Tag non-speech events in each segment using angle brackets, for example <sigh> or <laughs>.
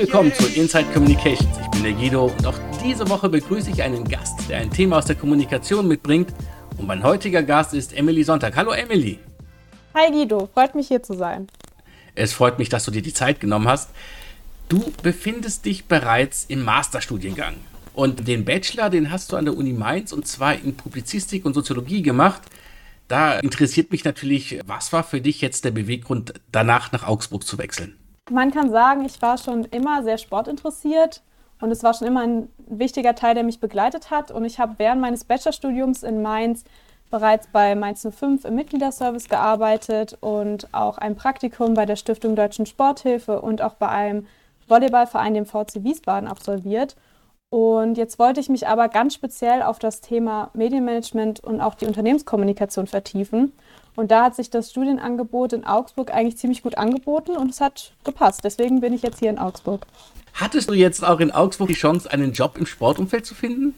willkommen zu Inside Communications. Ich bin der Guido und auch diese Woche begrüße ich einen Gast, der ein Thema aus der Kommunikation mitbringt. Und mein heutiger Gast ist Emily Sonntag. Hallo Emily. Hi Guido, freut mich hier zu sein. Es freut mich, dass du dir die Zeit genommen hast. Du befindest dich bereits im Masterstudiengang. Und den Bachelor, den hast du an der Uni Mainz und zwar in Publizistik und Soziologie gemacht. Da interessiert mich natürlich, was war für dich jetzt der Beweggrund, danach nach Augsburg zu wechseln? Man kann sagen, ich war schon immer sehr sportinteressiert und es war schon immer ein wichtiger Teil, der mich begleitet hat. Und ich habe während meines Bachelorstudiums in Mainz bereits bei Mainz 05 im Mitgliederservice gearbeitet und auch ein Praktikum bei der Stiftung Deutschen Sporthilfe und auch bei einem Volleyballverein, dem VC Wiesbaden, absolviert. Und jetzt wollte ich mich aber ganz speziell auf das Thema Medienmanagement und auch die Unternehmenskommunikation vertiefen. Und da hat sich das Studienangebot in Augsburg eigentlich ziemlich gut angeboten und es hat gepasst. Deswegen bin ich jetzt hier in Augsburg. Hattest du jetzt auch in Augsburg die Chance, einen Job im Sportumfeld zu finden?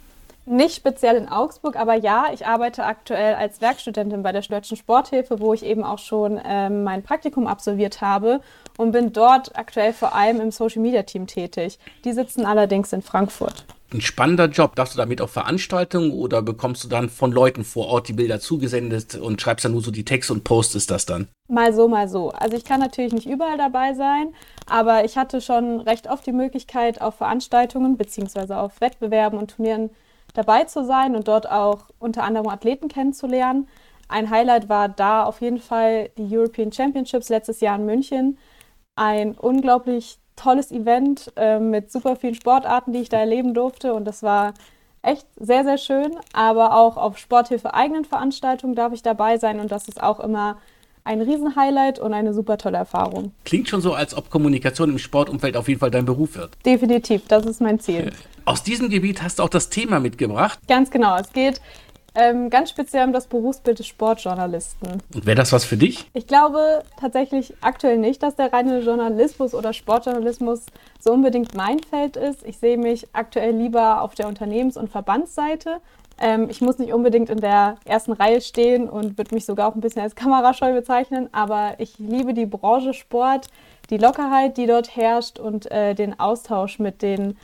Nicht speziell in Augsburg, aber ja, ich arbeite aktuell als Werkstudentin bei der Deutschen Sporthilfe, wo ich eben auch schon ähm, mein Praktikum absolviert habe und bin dort aktuell vor allem im Social Media Team tätig. Die sitzen allerdings in Frankfurt. Ein spannender Job. Darfst du damit auf Veranstaltungen oder bekommst du dann von Leuten vor Ort die Bilder zugesendet und schreibst dann nur so die Texte und postest das dann? Mal so, mal so. Also ich kann natürlich nicht überall dabei sein, aber ich hatte schon recht oft die Möglichkeit, auf Veranstaltungen bzw. auf Wettbewerben und Turnieren dabei zu sein und dort auch unter anderem Athleten kennenzulernen. Ein Highlight war da auf jeden Fall die European Championships letztes Jahr in München. Ein unglaublich tolles Event äh, mit super vielen Sportarten, die ich da erleben durfte. Und das war echt sehr, sehr schön. Aber auch auf Sporthilfe eigenen Veranstaltungen darf ich dabei sein. Und das ist auch immer ein Riesenhighlight und eine super tolle Erfahrung. Klingt schon so, als ob Kommunikation im Sportumfeld auf jeden Fall dein Beruf wird. Definitiv, das ist mein Ziel. Aus diesem Gebiet hast du auch das Thema mitgebracht. Ganz genau, es geht ähm, ganz speziell um das Berufsbild des Sportjournalisten. Und wäre das was für dich? Ich glaube tatsächlich aktuell nicht, dass der reine Journalismus oder Sportjournalismus so unbedingt mein Feld ist. Ich sehe mich aktuell lieber auf der Unternehmens- und Verbandsseite. Ähm, ich muss nicht unbedingt in der ersten Reihe stehen und würde mich sogar auch ein bisschen als kamerascheu bezeichnen, aber ich liebe die Branche Sport, die Lockerheit, die dort herrscht und äh, den Austausch mit den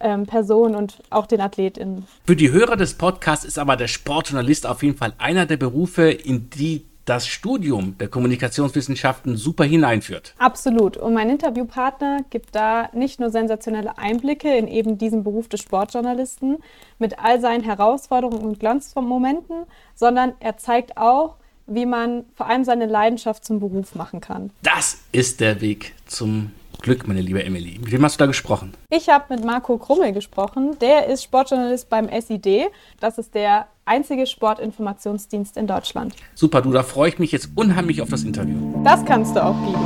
ähm, Personen und auch den AthletInnen. Für die Hörer des Podcasts ist aber der Sportjournalist auf jeden Fall einer der Berufe, in die das Studium der Kommunikationswissenschaften super hineinführt. Absolut. Und mein Interviewpartner gibt da nicht nur sensationelle Einblicke in eben diesen Beruf des Sportjournalisten mit all seinen Herausforderungen und Glanzmomenten, sondern er zeigt auch, wie man vor allem seine Leidenschaft zum Beruf machen kann. Das ist der Weg zum Glück, meine liebe Emily. Mit wem hast du da gesprochen? Ich habe mit Marco Krummel gesprochen. Der ist Sportjournalist beim SID. Das ist der einzige Sportinformationsdienst in Deutschland. Super, du, da freue ich mich jetzt unheimlich auf das Interview. Das kannst du auch, Guido.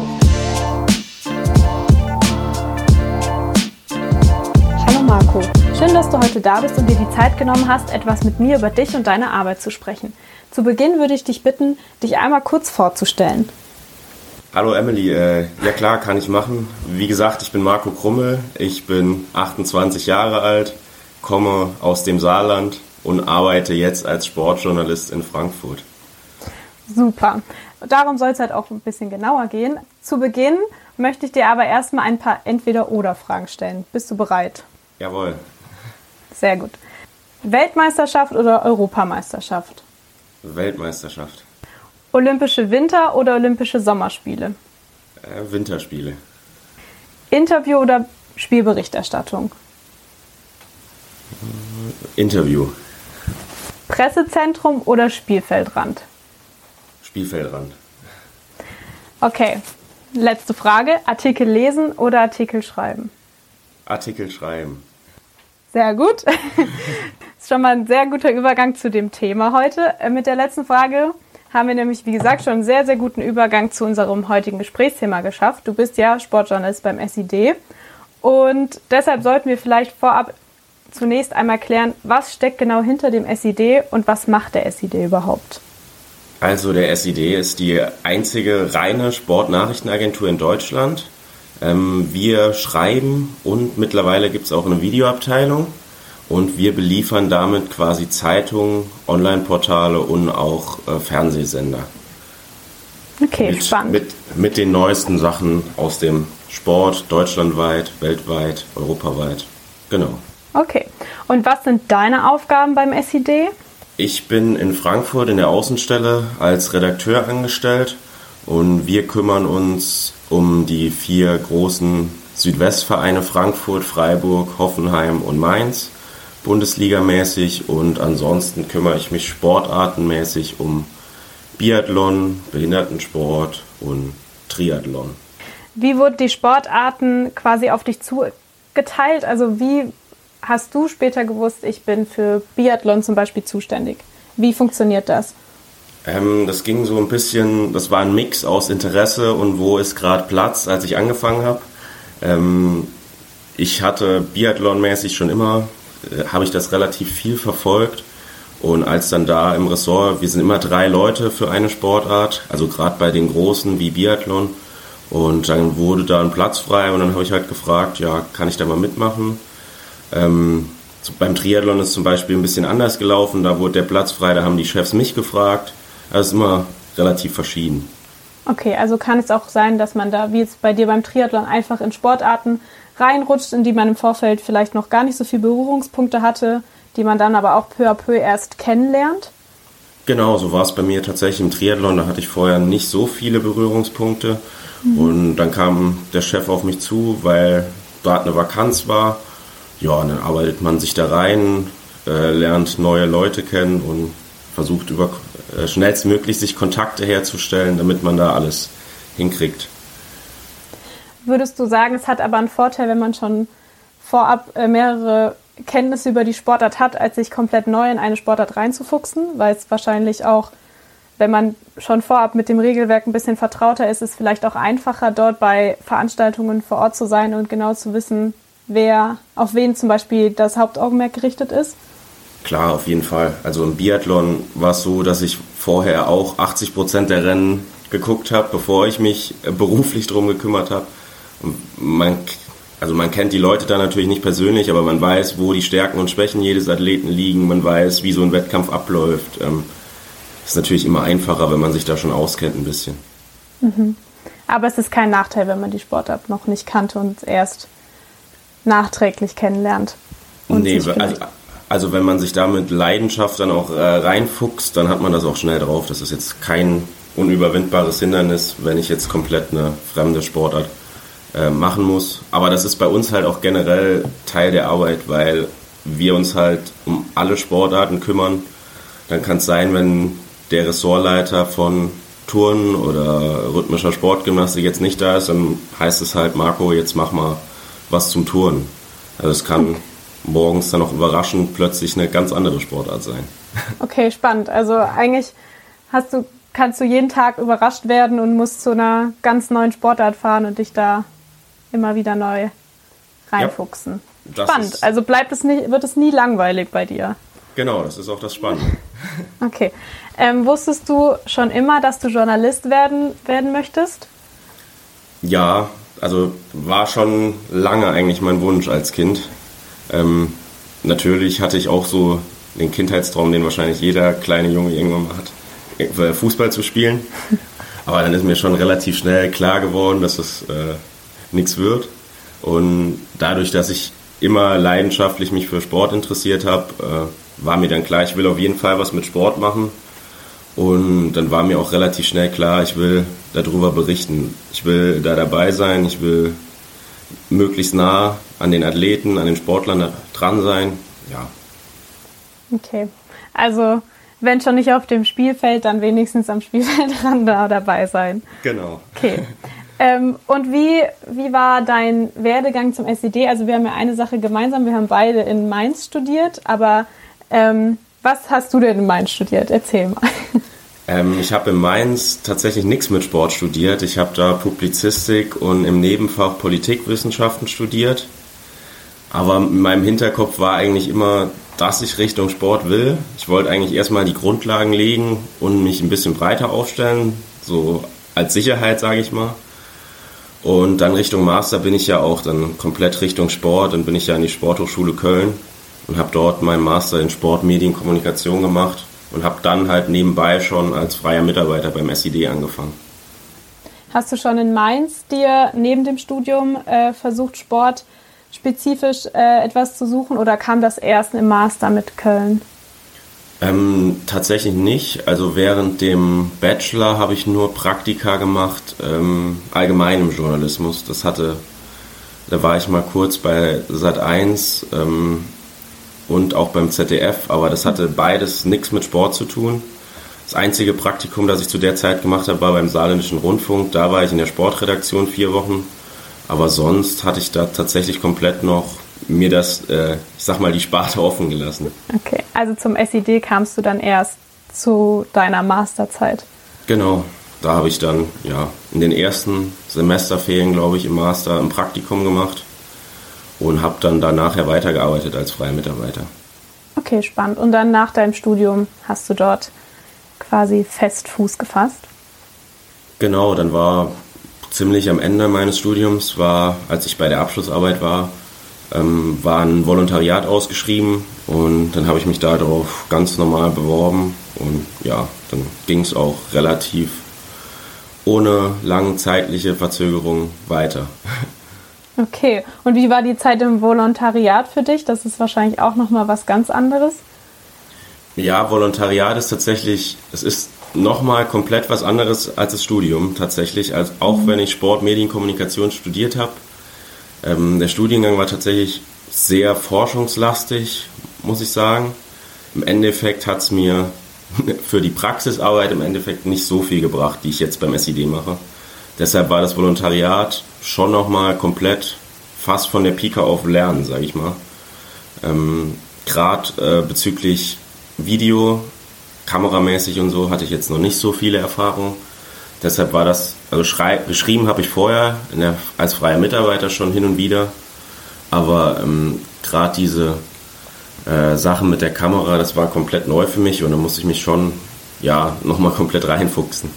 Hallo Marco, schön, dass du heute da bist und dir die Zeit genommen hast, etwas mit mir über dich und deine Arbeit zu sprechen. Zu Beginn würde ich dich bitten, dich einmal kurz vorzustellen. Hallo Emily, äh, ja klar, kann ich machen. Wie gesagt, ich bin Marco Krummel, ich bin 28 Jahre alt, komme aus dem Saarland und arbeite jetzt als Sportjournalist in Frankfurt. Super. Darum soll es halt auch ein bisschen genauer gehen. Zu Beginn möchte ich dir aber erstmal ein paar Entweder-Oder-Fragen stellen. Bist du bereit? Jawohl. Sehr gut. Weltmeisterschaft oder Europameisterschaft? Weltmeisterschaft. Olympische Winter- oder Olympische Sommerspiele? Äh, Winterspiele. Interview oder Spielberichterstattung? Interview. Pressezentrum oder Spielfeldrand? Spielfeldrand. Okay, letzte Frage. Artikel lesen oder Artikel schreiben? Artikel schreiben. Sehr gut. das <laughs> ist schon mal ein sehr guter Übergang zu dem Thema heute. Äh, mit der letzten Frage haben wir nämlich, wie gesagt, schon einen sehr, sehr guten Übergang zu unserem heutigen Gesprächsthema geschafft. Du bist ja Sportjournalist beim SID und deshalb sollten wir vielleicht vorab zunächst einmal klären, was steckt genau hinter dem SID und was macht der SID überhaupt? Also der SID ist die einzige reine Sportnachrichtenagentur in Deutschland. Ähm, wir schreiben und mittlerweile gibt es auch eine Videoabteilung und wir beliefern damit quasi Zeitungen, Online-Portale und auch äh, Fernsehsender. Okay, mit, spannend. Mit, mit den neuesten Sachen aus dem Sport deutschlandweit, weltweit, europaweit. Genau. Okay. Und was sind deine Aufgaben beim SID? Ich bin in Frankfurt in der Außenstelle als Redakteur angestellt und wir kümmern uns um die vier großen Südwestvereine Frankfurt, Freiburg, Hoffenheim und Mainz, Bundesligamäßig und ansonsten kümmere ich mich sportartenmäßig um Biathlon, Behindertensport und Triathlon. Wie wurden die Sportarten quasi auf dich zugeteilt? Also wie hast du später gewusst, ich bin für Biathlon zum Beispiel zuständig? Wie funktioniert das? Ähm, das ging so ein bisschen, das war ein Mix aus Interesse und wo ist gerade Platz, als ich angefangen habe. Ähm, ich hatte Biathlon-mäßig schon immer, äh, habe ich das relativ viel verfolgt. Und als dann da im Ressort, wir sind immer drei Leute für eine Sportart, also gerade bei den großen wie Biathlon. Und dann wurde da ein Platz frei und dann habe ich halt gefragt, ja, kann ich da mal mitmachen? Ähm, beim Triathlon ist zum Beispiel ein bisschen anders gelaufen, da wurde der Platz frei, da haben die Chefs mich gefragt. Also immer relativ verschieden. Okay, also kann es auch sein, dass man da, wie jetzt bei dir beim Triathlon, einfach in Sportarten reinrutscht, in die man im Vorfeld vielleicht noch gar nicht so viele Berührungspunkte hatte, die man dann aber auch peu à peu erst kennenlernt? Genau, so war es bei mir tatsächlich im Triathlon. Da hatte ich vorher nicht so viele Berührungspunkte. Mhm. Und dann kam der Chef auf mich zu, weil dort eine Vakanz war. Ja, dann arbeitet man sich da rein, äh, lernt neue Leute kennen und versucht über äh, schnellstmöglich sich Kontakte herzustellen, damit man da alles hinkriegt. Würdest du sagen, es hat aber einen Vorteil, wenn man schon vorab äh, mehrere Kenntnisse über die Sportart hat, als sich komplett neu in eine Sportart reinzufuchsen, weil es wahrscheinlich auch, wenn man schon vorab mit dem Regelwerk ein bisschen vertrauter ist, ist es vielleicht auch einfacher, dort bei Veranstaltungen vor Ort zu sein und genau zu wissen, wer, auf wen zum Beispiel das Hauptaugenmerk gerichtet ist? Klar, auf jeden Fall. Also im Biathlon war es so, dass ich vorher auch 80 Prozent der Rennen geguckt habe, bevor ich mich äh, beruflich drum gekümmert habe. Man, also man kennt die Leute da natürlich nicht persönlich, aber man weiß, wo die Stärken und Schwächen jedes Athleten liegen. Man weiß, wie so ein Wettkampf abläuft. Ähm, ist natürlich immer einfacher, wenn man sich da schon auskennt ein bisschen. Mhm. Aber es ist kein Nachteil, wenn man die Sportart noch nicht kannte und erst nachträglich kennenlernt. nee, also, also wenn man sich da mit Leidenschaft dann auch äh, reinfuchst, dann hat man das auch schnell drauf. Das ist jetzt kein unüberwindbares Hindernis, wenn ich jetzt komplett eine fremde Sportart äh, machen muss. Aber das ist bei uns halt auch generell Teil der Arbeit, weil wir uns halt um alle Sportarten kümmern. Dann kann es sein, wenn der Ressortleiter von Turnen oder rhythmischer Sportgymnastik jetzt nicht da ist, dann heißt es halt, Marco, jetzt mach mal was zum Turnen. Also es kann morgens dann auch überraschend plötzlich eine ganz andere Sportart sein. Okay, spannend. Also eigentlich hast du, kannst du jeden Tag überrascht werden und musst zu einer ganz neuen Sportart fahren und dich da immer wieder neu reinfuchsen. Ja, Spannend. Also bleibt es nicht, wird es nie langweilig bei dir. Genau, das ist auch das Spannende. <laughs> okay. Ähm, wusstest du schon immer, dass du Journalist werden, werden möchtest? Ja, also war schon lange eigentlich mein Wunsch als Kind. Ähm, natürlich hatte ich auch so den Kindheitstraum, den wahrscheinlich jeder kleine Junge irgendwann mal hat, äh, Fußball zu spielen. <laughs> Aber dann ist mir schon relativ schnell klar geworden, dass das äh, nichts wird. Und dadurch, dass ich immer leidenschaftlich mich für Sport interessiert habe, äh, war mir dann klar, ich will auf jeden Fall was mit Sport machen. Und dann war mir auch relativ schnell klar, ich will darüber berichten. Ich will da dabei sein, ich will möglichst nah an den Athleten, an den Sportlern dran sein. Ja. Okay. Also, wenn schon nicht auf dem Spielfeld, dann wenigstens am Spielfeld <laughs> dran da dabei sein. Genau. Okay. Ähm, und wie, wie war dein Werdegang zum SED? Also, wir haben ja eine Sache gemeinsam. Wir haben beide in Mainz studiert, aber ähm, was hast du denn in Mainz studiert? Erzähl mal. Ähm, ich habe in Mainz tatsächlich nichts mit Sport studiert. Ich habe da Publizistik und im Nebenfach Politikwissenschaften studiert. Aber in meinem Hinterkopf war eigentlich immer, dass ich Richtung Sport will. Ich wollte eigentlich erstmal die Grundlagen legen und mich ein bisschen breiter aufstellen, so als Sicherheit, sage ich mal. Und dann Richtung Master bin ich ja auch dann komplett Richtung Sport. Dann bin ich ja in die Sporthochschule Köln und habe dort meinen Master in Sport, Medien, Kommunikation gemacht und habe dann halt nebenbei schon als freier Mitarbeiter beim SID angefangen. Hast du schon in Mainz dir neben dem Studium äh, versucht, Sport spezifisch äh, etwas zu suchen oder kam das erst im Master mit Köln? Ähm, tatsächlich nicht. Also während dem Bachelor habe ich nur Praktika gemacht, ähm, allgemein im Journalismus. Das hatte, da war ich mal kurz bei Sat 1 ähm, und auch beim ZDF, aber das hatte beides nichts mit Sport zu tun. Das einzige Praktikum, das ich zu der Zeit gemacht habe, war beim Saarländischen Rundfunk. Da war ich in der Sportredaktion vier Wochen. Aber sonst hatte ich da tatsächlich komplett noch mir das, äh, ich sag mal, die Sparte offen gelassen. Okay, also zum SID kamst du dann erst zu deiner Masterzeit. Genau, da habe ich dann ja in den ersten Semesterferien, glaube ich, im Master ein Praktikum gemacht und habe dann da nachher weitergearbeitet als freier Mitarbeiter. Okay, spannend. Und dann nach deinem Studium hast du dort quasi fest Fuß gefasst? Genau, dann war ziemlich am Ende meines Studiums, war, als ich bei der Abschlussarbeit war, ähm, war ein Volontariat ausgeschrieben und dann habe ich mich darauf ganz normal beworben und ja, dann ging es auch relativ ohne lange zeitliche Verzögerung weiter. Okay, und wie war die Zeit im Volontariat für dich? Das ist wahrscheinlich auch nochmal was ganz anderes. Ja, Volontariat ist tatsächlich, es ist nochmal komplett was anderes als das Studium tatsächlich, als auch mhm. wenn ich Sport, Medienkommunikation studiert habe. Ähm, der Studiengang war tatsächlich sehr forschungslastig, muss ich sagen. Im Endeffekt hat es mir <laughs> für die Praxisarbeit im Endeffekt nicht so viel gebracht, die ich jetzt beim SID mache. Deshalb war das Volontariat schon nochmal komplett fast von der Pika auf Lernen, sage ich mal. Ähm, Gerade äh, bezüglich Video, kameramäßig und so hatte ich jetzt noch nicht so viele Erfahrungen. Deshalb war das, also geschrieben habe ich vorher der, als freier Mitarbeiter schon hin und wieder. Aber ähm, gerade diese äh, Sachen mit der Kamera, das war komplett neu für mich und da musste ich mich schon ja, nochmal komplett reinfuchsen.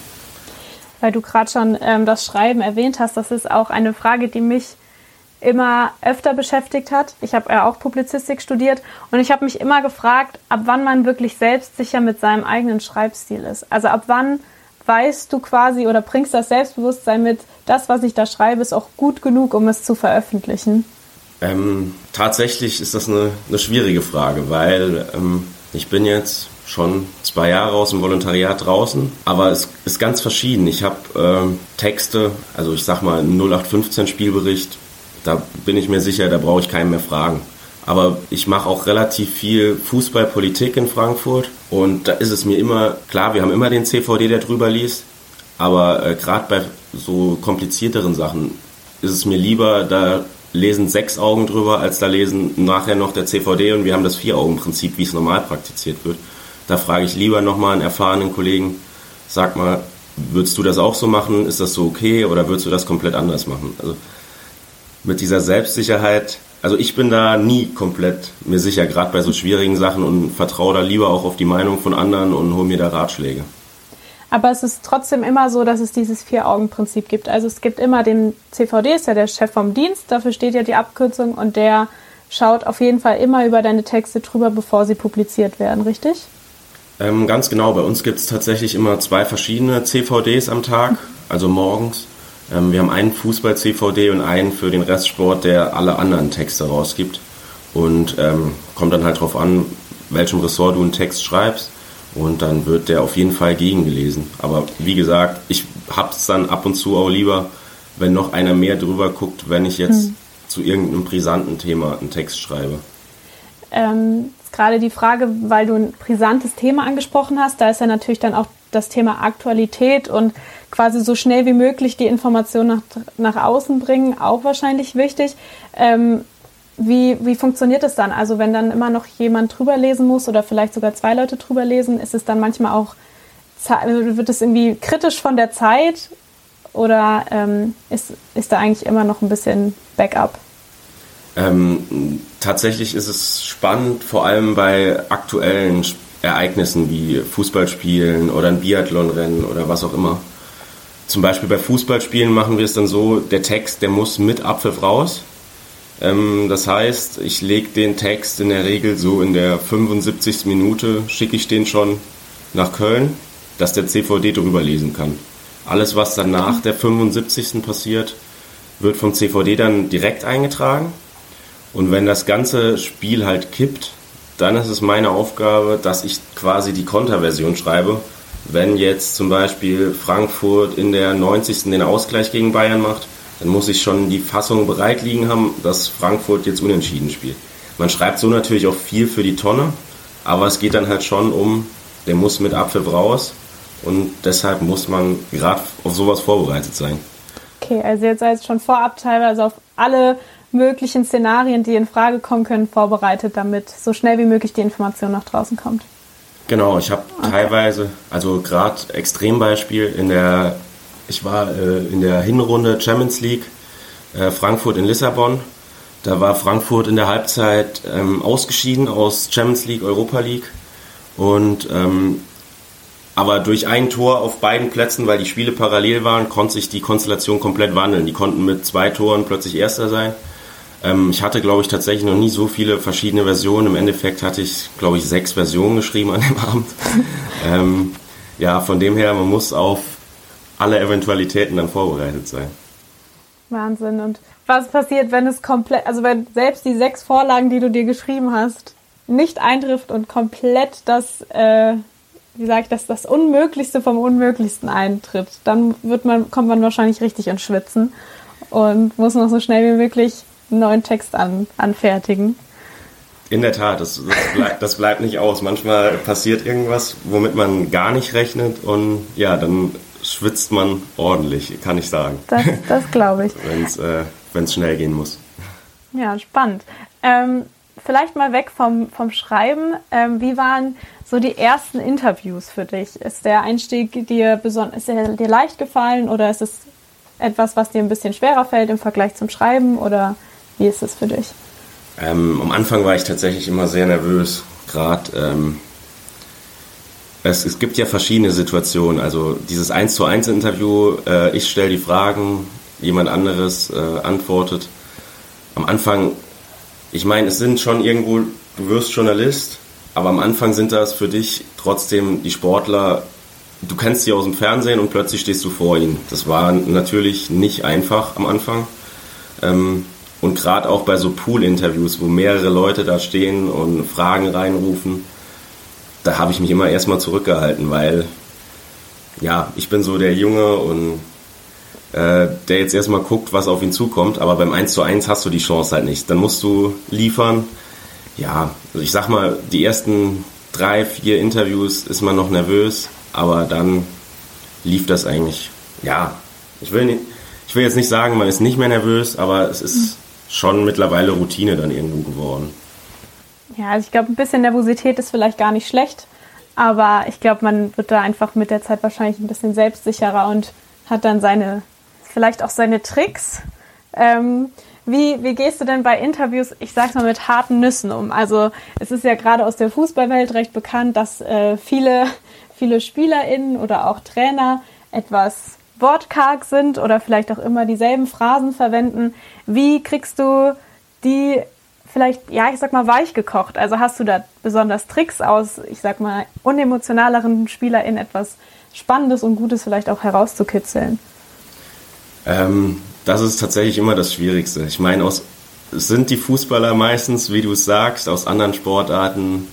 Weil du gerade schon ähm, das Schreiben erwähnt hast, das ist auch eine Frage, die mich immer öfter beschäftigt hat. Ich habe ja auch Publizistik studiert und ich habe mich immer gefragt, ab wann man wirklich selbstsicher mit seinem eigenen Schreibstil ist. Also ab wann weißt du quasi oder bringst das Selbstbewusstsein mit, das, was ich da schreibe, ist auch gut genug, um es zu veröffentlichen? Ähm, tatsächlich ist das eine, eine schwierige Frage, weil ähm, ich bin jetzt schon zwei Jahre aus dem Volontariat draußen, aber es ist ganz verschieden. Ich habe ähm, Texte, also ich sag mal 0815 Spielbericht, da bin ich mir sicher, da brauche ich keinen mehr fragen. Aber ich mache auch relativ viel Fußballpolitik in Frankfurt und da ist es mir immer klar, wir haben immer den CVD, der drüber liest, aber äh, gerade bei so komplizierteren Sachen ist es mir lieber, da lesen sechs Augen drüber, als da lesen nachher noch der CVD und wir haben das Vier-Augen-Prinzip, wie es normal praktiziert wird. Da frage ich lieber nochmal einen erfahrenen Kollegen, sag mal, würdest du das auch so machen? Ist das so okay oder würdest du das komplett anders machen? Also mit dieser Selbstsicherheit, also ich bin da nie komplett mir sicher, gerade bei so schwierigen Sachen und vertraue da lieber auch auf die Meinung von anderen und hole mir da Ratschläge. Aber es ist trotzdem immer so, dass es dieses Vier-Augen-Prinzip gibt. Also es gibt immer den CVD, ist ja der Chef vom Dienst, dafür steht ja die Abkürzung und der schaut auf jeden Fall immer über deine Texte drüber, bevor sie publiziert werden, richtig? Ähm, ganz genau, bei uns gibt es tatsächlich immer zwei verschiedene CVDs am Tag, also morgens. Ähm, wir haben einen Fußball-CVD und einen für den Restsport, der alle anderen Texte rausgibt. Und ähm, kommt dann halt drauf an, welchem Ressort du einen Text schreibst. Und dann wird der auf jeden Fall gegengelesen. Aber wie gesagt, ich hab's dann ab und zu auch lieber, wenn noch einer mehr drüber guckt, wenn ich jetzt hm. zu irgendeinem brisanten Thema einen Text schreibe. Ähm, gerade die Frage, weil du ein brisantes Thema angesprochen hast, da ist ja natürlich dann auch das Thema Aktualität und quasi so schnell wie möglich die Information nach, nach außen bringen, auch wahrscheinlich wichtig. Ähm, wie, wie funktioniert es dann? Also wenn dann immer noch jemand drüber lesen muss oder vielleicht sogar zwei Leute drüber lesen, ist es dann manchmal auch, wird es irgendwie kritisch von der Zeit oder ähm, ist, ist da eigentlich immer noch ein bisschen Backup? Ähm, tatsächlich ist es spannend, vor allem bei aktuellen Ereignissen wie Fußballspielen oder ein Biathlonrennen oder was auch immer. Zum Beispiel bei Fußballspielen machen wir es dann so, der Text, der muss mit Abpfiff raus. Ähm, das heißt, ich lege den Text in der Regel so in der 75. Minute, schicke ich den schon nach Köln, dass der CVD drüber lesen kann. Alles, was dann nach der 75. passiert, wird vom CVD dann direkt eingetragen. Und wenn das ganze Spiel halt kippt, dann ist es meine Aufgabe, dass ich quasi die Konterversion schreibe. Wenn jetzt zum Beispiel Frankfurt in der 90. den Ausgleich gegen Bayern macht, dann muss ich schon die Fassung bereit liegen haben, dass Frankfurt jetzt unentschieden spielt. Man schreibt so natürlich auch viel für die Tonne, aber es geht dann halt schon um, der muss mit Apfel raus und deshalb muss man gerade auf sowas vorbereitet sein. Okay, also jetzt ihr schon vorab teilweise auf alle möglichen Szenarien, die in Frage kommen können, vorbereitet, damit so schnell wie möglich die Information nach draußen kommt. Genau, ich habe okay. teilweise, also gerade Extrembeispiel in der, ich war äh, in der Hinrunde Champions League äh, Frankfurt in Lissabon. Da war Frankfurt in der Halbzeit ähm, ausgeschieden aus Champions League, Europa League und ähm, aber durch ein Tor auf beiden Plätzen, weil die Spiele parallel waren, konnte sich die Konstellation komplett wandeln. Die konnten mit zwei Toren plötzlich Erster sein. Ähm, ich hatte, glaube ich, tatsächlich noch nie so viele verschiedene Versionen. Im Endeffekt hatte ich, glaube ich, sechs Versionen geschrieben an dem <laughs> Abend. ähm, ja, von dem her, man muss auf alle Eventualitäten dann vorbereitet sein. Wahnsinn. Und was passiert, wenn es komplett, also wenn selbst die sechs Vorlagen, die du dir geschrieben hast, nicht eintrifft und komplett das, äh, wie sage ich das, das Unmöglichste vom Unmöglichsten eintritt, dann wird man, kommt man wahrscheinlich richtig ins Schwitzen und muss noch so schnell wie möglich einen neuen Text an, anfertigen. In der Tat, das, das, bleibt, das bleibt nicht aus. Manchmal passiert irgendwas, womit man gar nicht rechnet und ja, dann schwitzt man ordentlich, kann ich sagen. Das, das glaube ich. <laughs> Wenn es äh, schnell gehen muss. Ja, spannend. Ähm, vielleicht mal weg vom, vom Schreiben. Ähm, wie waren so die ersten Interviews für dich? Ist der Einstieg dir, besonders, ist der dir leicht gefallen oder ist es etwas, was dir ein bisschen schwerer fällt im Vergleich zum Schreiben oder wie ist es für dich? Ähm, am Anfang war ich tatsächlich immer sehr nervös. Gerade ähm, es, es, gibt ja verschiedene Situationen. Also dieses 1 zu 1 Interview, äh, ich stelle die Fragen, jemand anderes äh, antwortet. Am Anfang, ich meine, es sind schon irgendwo, du wirst Journalist, aber am Anfang sind das für dich trotzdem die Sportler, du kennst sie aus dem Fernsehen und plötzlich stehst du vor ihnen. Das war natürlich nicht einfach am Anfang. Ähm, und gerade auch bei so Pool-Interviews, wo mehrere Leute da stehen und Fragen reinrufen, da habe ich mich immer erstmal zurückgehalten, weil ja, ich bin so der Junge und äh, der jetzt erstmal guckt, was auf ihn zukommt, aber beim 1 zu 1 hast du die Chance halt nicht. Dann musst du liefern. Ja, also ich sag mal, die ersten drei, vier Interviews ist man noch nervös, aber dann lief das eigentlich. Ja, ich will, nicht, ich will jetzt nicht sagen, man ist nicht mehr nervös, aber es ist schon mittlerweile Routine dann irgendwo geworden. Ja, also ich glaube, ein bisschen Nervosität ist vielleicht gar nicht schlecht, aber ich glaube, man wird da einfach mit der Zeit wahrscheinlich ein bisschen selbstsicherer und hat dann seine, vielleicht auch seine Tricks. Ähm, wie, wie gehst du denn bei Interviews, ich sag's mal, mit harten Nüssen um? Also es ist ja gerade aus der Fußballwelt recht bekannt, dass äh, viele, viele SpielerInnen oder auch Trainer etwas wortkarg sind oder vielleicht auch immer dieselben Phrasen verwenden. Wie kriegst du die vielleicht, ja, ich sag mal, weich gekocht? Also hast du da besonders Tricks aus, ich sag mal, unemotionaleren SpielerInnen etwas Spannendes und Gutes vielleicht auch herauszukitzeln? Ähm, das ist tatsächlich immer das Schwierigste. Ich meine, aus, sind die Fußballer meistens, wie du es sagst, aus anderen Sportarten,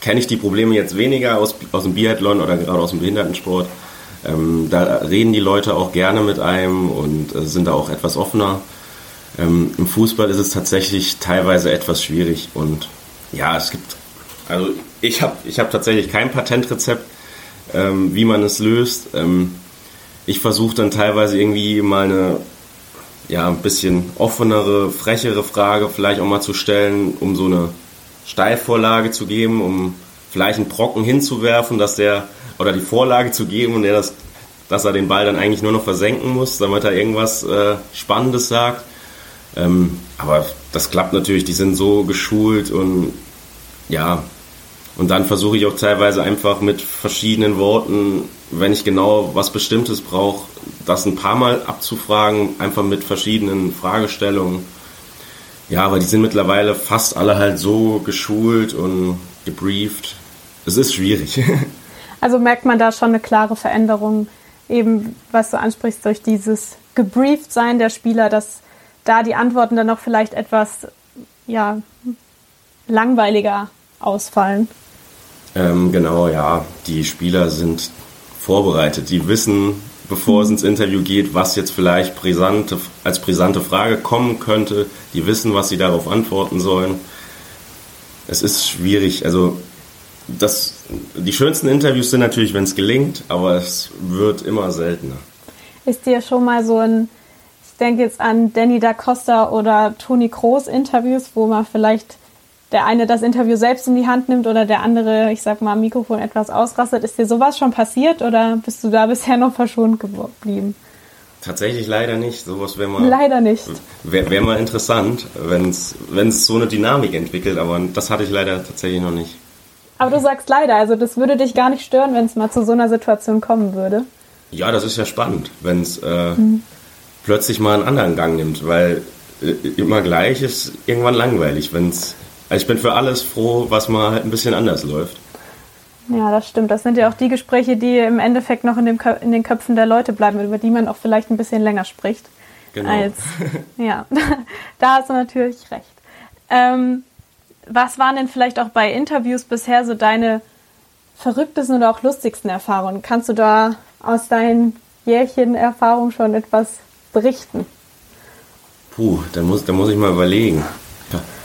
kenne ich die Probleme jetzt weniger aus, aus dem Biathlon oder gerade aus dem Behindertensport. Ähm, da reden die Leute auch gerne mit einem und äh, sind da auch etwas offener. Ähm, Im Fußball ist es tatsächlich teilweise etwas schwierig und ja, es gibt, also ich habe ich hab tatsächlich kein Patentrezept, ähm, wie man es löst. Ähm, ich versuche dann teilweise irgendwie mal eine ja, ein bisschen offenere, frechere Frage vielleicht auch mal zu stellen, um so eine Steilvorlage zu geben, um vielleicht einen Brocken hinzuwerfen, dass der oder die Vorlage zu geben und er das, dass er den Ball dann eigentlich nur noch versenken muss, damit er irgendwas äh, Spannendes sagt. Ähm, aber das klappt natürlich, die sind so geschult und ja, und dann versuche ich auch teilweise einfach mit verschiedenen Worten, wenn ich genau was Bestimmtes brauche, das ein paar Mal abzufragen, einfach mit verschiedenen Fragestellungen. Ja, aber die sind mittlerweile fast alle halt so geschult und gebrieft. Es ist schwierig. <laughs> Also merkt man da schon eine klare Veränderung eben, was du ansprichst, durch dieses gebrieft sein der Spieler, dass da die Antworten dann noch vielleicht etwas ja, langweiliger ausfallen. Ähm, genau, ja. Die Spieler sind vorbereitet. Die wissen, bevor es ins Interview geht, was jetzt vielleicht brisante, als brisante Frage kommen könnte. Die wissen, was sie darauf antworten sollen. Es ist schwierig. Also das, die schönsten Interviews sind natürlich, wenn es gelingt, aber es wird immer seltener. Ist dir schon mal so ein, ich denke jetzt an Danny da Costa oder Toni Kroos Interviews, wo man vielleicht der eine das Interview selbst in die Hand nimmt oder der andere, ich sag mal, am Mikrofon etwas ausrastet. Ist dir sowas schon passiert oder bist du da bisher noch verschont geblieben? Tatsächlich leider nicht. Sowas wäre mal. Leider nicht. Wäre wär mal interessant, wenn es so eine Dynamik entwickelt, aber das hatte ich leider tatsächlich noch nicht. Aber du sagst leider, also das würde dich gar nicht stören, wenn es mal zu so einer Situation kommen würde. Ja, das ist ja spannend, wenn es äh, mhm. plötzlich mal einen anderen Gang nimmt, weil äh, immer gleich ist irgendwann langweilig, wenn es. Also ich bin für alles froh, was mal halt ein bisschen anders läuft. Ja, das stimmt. Das sind ja auch die Gespräche, die im Endeffekt noch in, dem, in den Köpfen der Leute bleiben, über die man auch vielleicht ein bisschen länger spricht. Genau. Als, <laughs> ja, <laughs> da hast du natürlich recht. Ähm, was waren denn vielleicht auch bei Interviews bisher so deine verrücktesten oder auch lustigsten Erfahrungen? Kannst du da aus deinen Jährchen Erfahrung schon etwas berichten? Puh, da muss, da muss ich mal überlegen.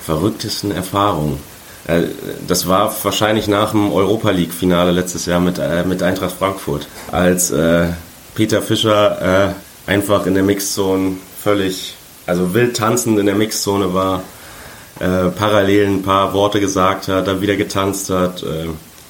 Verrücktesten Erfahrungen. Äh, das war wahrscheinlich nach dem Europa League-Finale letztes Jahr mit, äh, mit Eintracht Frankfurt, als äh, Peter Fischer äh, einfach in der Mixzone völlig, also wild tanzend in der Mixzone war äh, parallel ein paar Worte gesagt hat, dann wieder getanzt hat. Äh,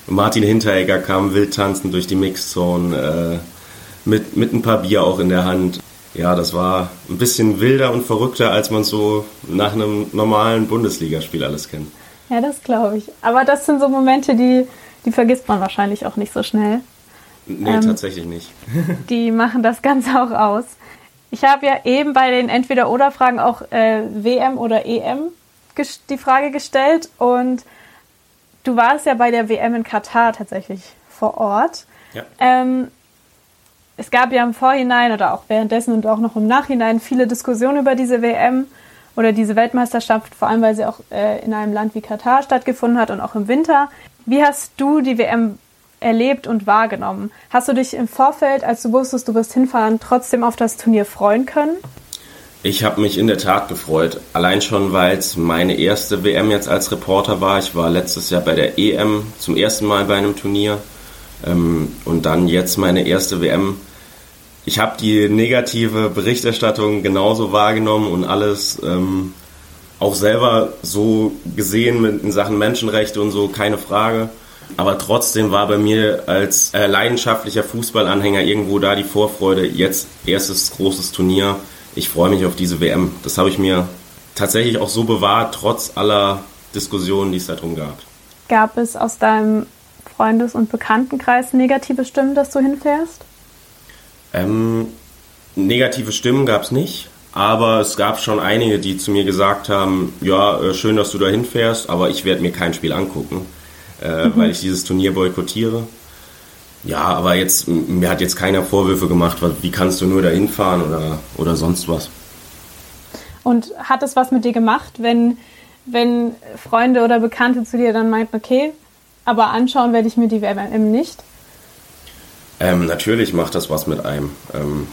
Martin Hinteregger kam wild tanzend durch die Mixzone äh, mit, mit ein paar Bier auch in der Hand. Ja, das war ein bisschen wilder und verrückter, als man so nach einem normalen Bundesligaspiel alles kennt. Ja, das glaube ich. Aber das sind so Momente, die, die vergisst man wahrscheinlich auch nicht so schnell. Nee, ähm, tatsächlich nicht. <laughs> die machen das Ganze auch aus. Ich habe ja eben bei den Entweder-Oder-Fragen auch äh, WM oder EM die Frage gestellt und du warst ja bei der WM in Katar tatsächlich vor Ort. Ja. Ähm, es gab ja im Vorhinein oder auch währenddessen und auch noch im Nachhinein viele Diskussionen über diese WM oder diese Weltmeisterschaft, vor allem weil sie auch äh, in einem Land wie Katar stattgefunden hat und auch im Winter. Wie hast du die WM erlebt und wahrgenommen? Hast du dich im Vorfeld, als du wusstest, du wirst hinfahren, trotzdem auf das Turnier freuen können? Ich habe mich in der Tat gefreut. Allein schon, weil es meine erste WM jetzt als Reporter war. Ich war letztes Jahr bei der EM zum ersten Mal bei einem Turnier. Ähm, und dann jetzt meine erste WM. Ich habe die negative Berichterstattung genauso wahrgenommen und alles ähm, auch selber so gesehen mit, in Sachen Menschenrechte und so, keine Frage. Aber trotzdem war bei mir als äh, leidenschaftlicher Fußballanhänger irgendwo da die Vorfreude, jetzt erstes großes Turnier ich freue mich auf diese WM. Das habe ich mir tatsächlich auch so bewahrt, trotz aller Diskussionen, die es darum gab. Gab es aus deinem Freundes- und Bekanntenkreis negative Stimmen, dass du hinfährst? Ähm, negative Stimmen gab es nicht, aber es gab schon einige, die zu mir gesagt haben, ja, äh, schön, dass du da hinfährst, aber ich werde mir kein Spiel angucken, äh, mhm. weil ich dieses Turnier boykottiere. Ja, aber jetzt, mir hat jetzt keiner Vorwürfe gemacht, wie kannst du nur da hinfahren oder, oder sonst was. Und hat es was mit dir gemacht, wenn, wenn Freunde oder Bekannte zu dir dann meinten, okay, aber anschauen werde ich mir die WM nicht? Ähm, natürlich macht das was mit einem. Ähm,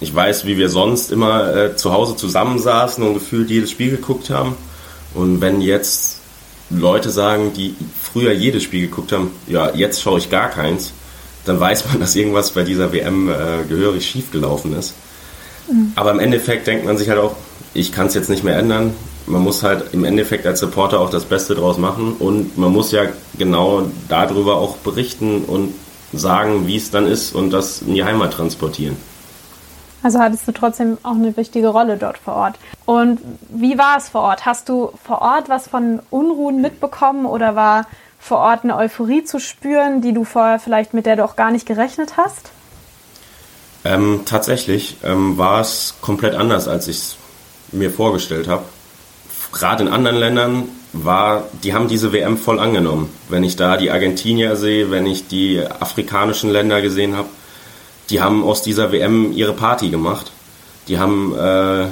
ich weiß, wie wir sonst immer äh, zu Hause zusammensaßen und gefühlt jedes Spiel geguckt haben. Und wenn jetzt Leute sagen, die früher jedes Spiel geguckt haben, ja, jetzt schaue ich gar keins, dann weiß man, dass irgendwas bei dieser WM äh, gehörig schief gelaufen ist. Mhm. Aber im Endeffekt denkt man sich halt auch, ich kann es jetzt nicht mehr ändern. Man muss halt im Endeffekt als Reporter auch das Beste draus machen und man muss ja genau darüber auch berichten und sagen, wie es dann ist und das in die Heimat transportieren. Also hattest du trotzdem auch eine wichtige Rolle dort vor Ort. Und wie war es vor Ort? Hast du vor Ort was von Unruhen mitbekommen oder war vor Ort eine Euphorie zu spüren, die du vorher vielleicht mit der du auch gar nicht gerechnet hast? Ähm, tatsächlich ähm, war es komplett anders, als ich es mir vorgestellt habe. Gerade in anderen Ländern war, die haben diese WM voll angenommen. Wenn ich da die Argentinier sehe, wenn ich die afrikanischen Länder gesehen habe, die haben aus dieser WM ihre Party gemacht. Die haben, äh,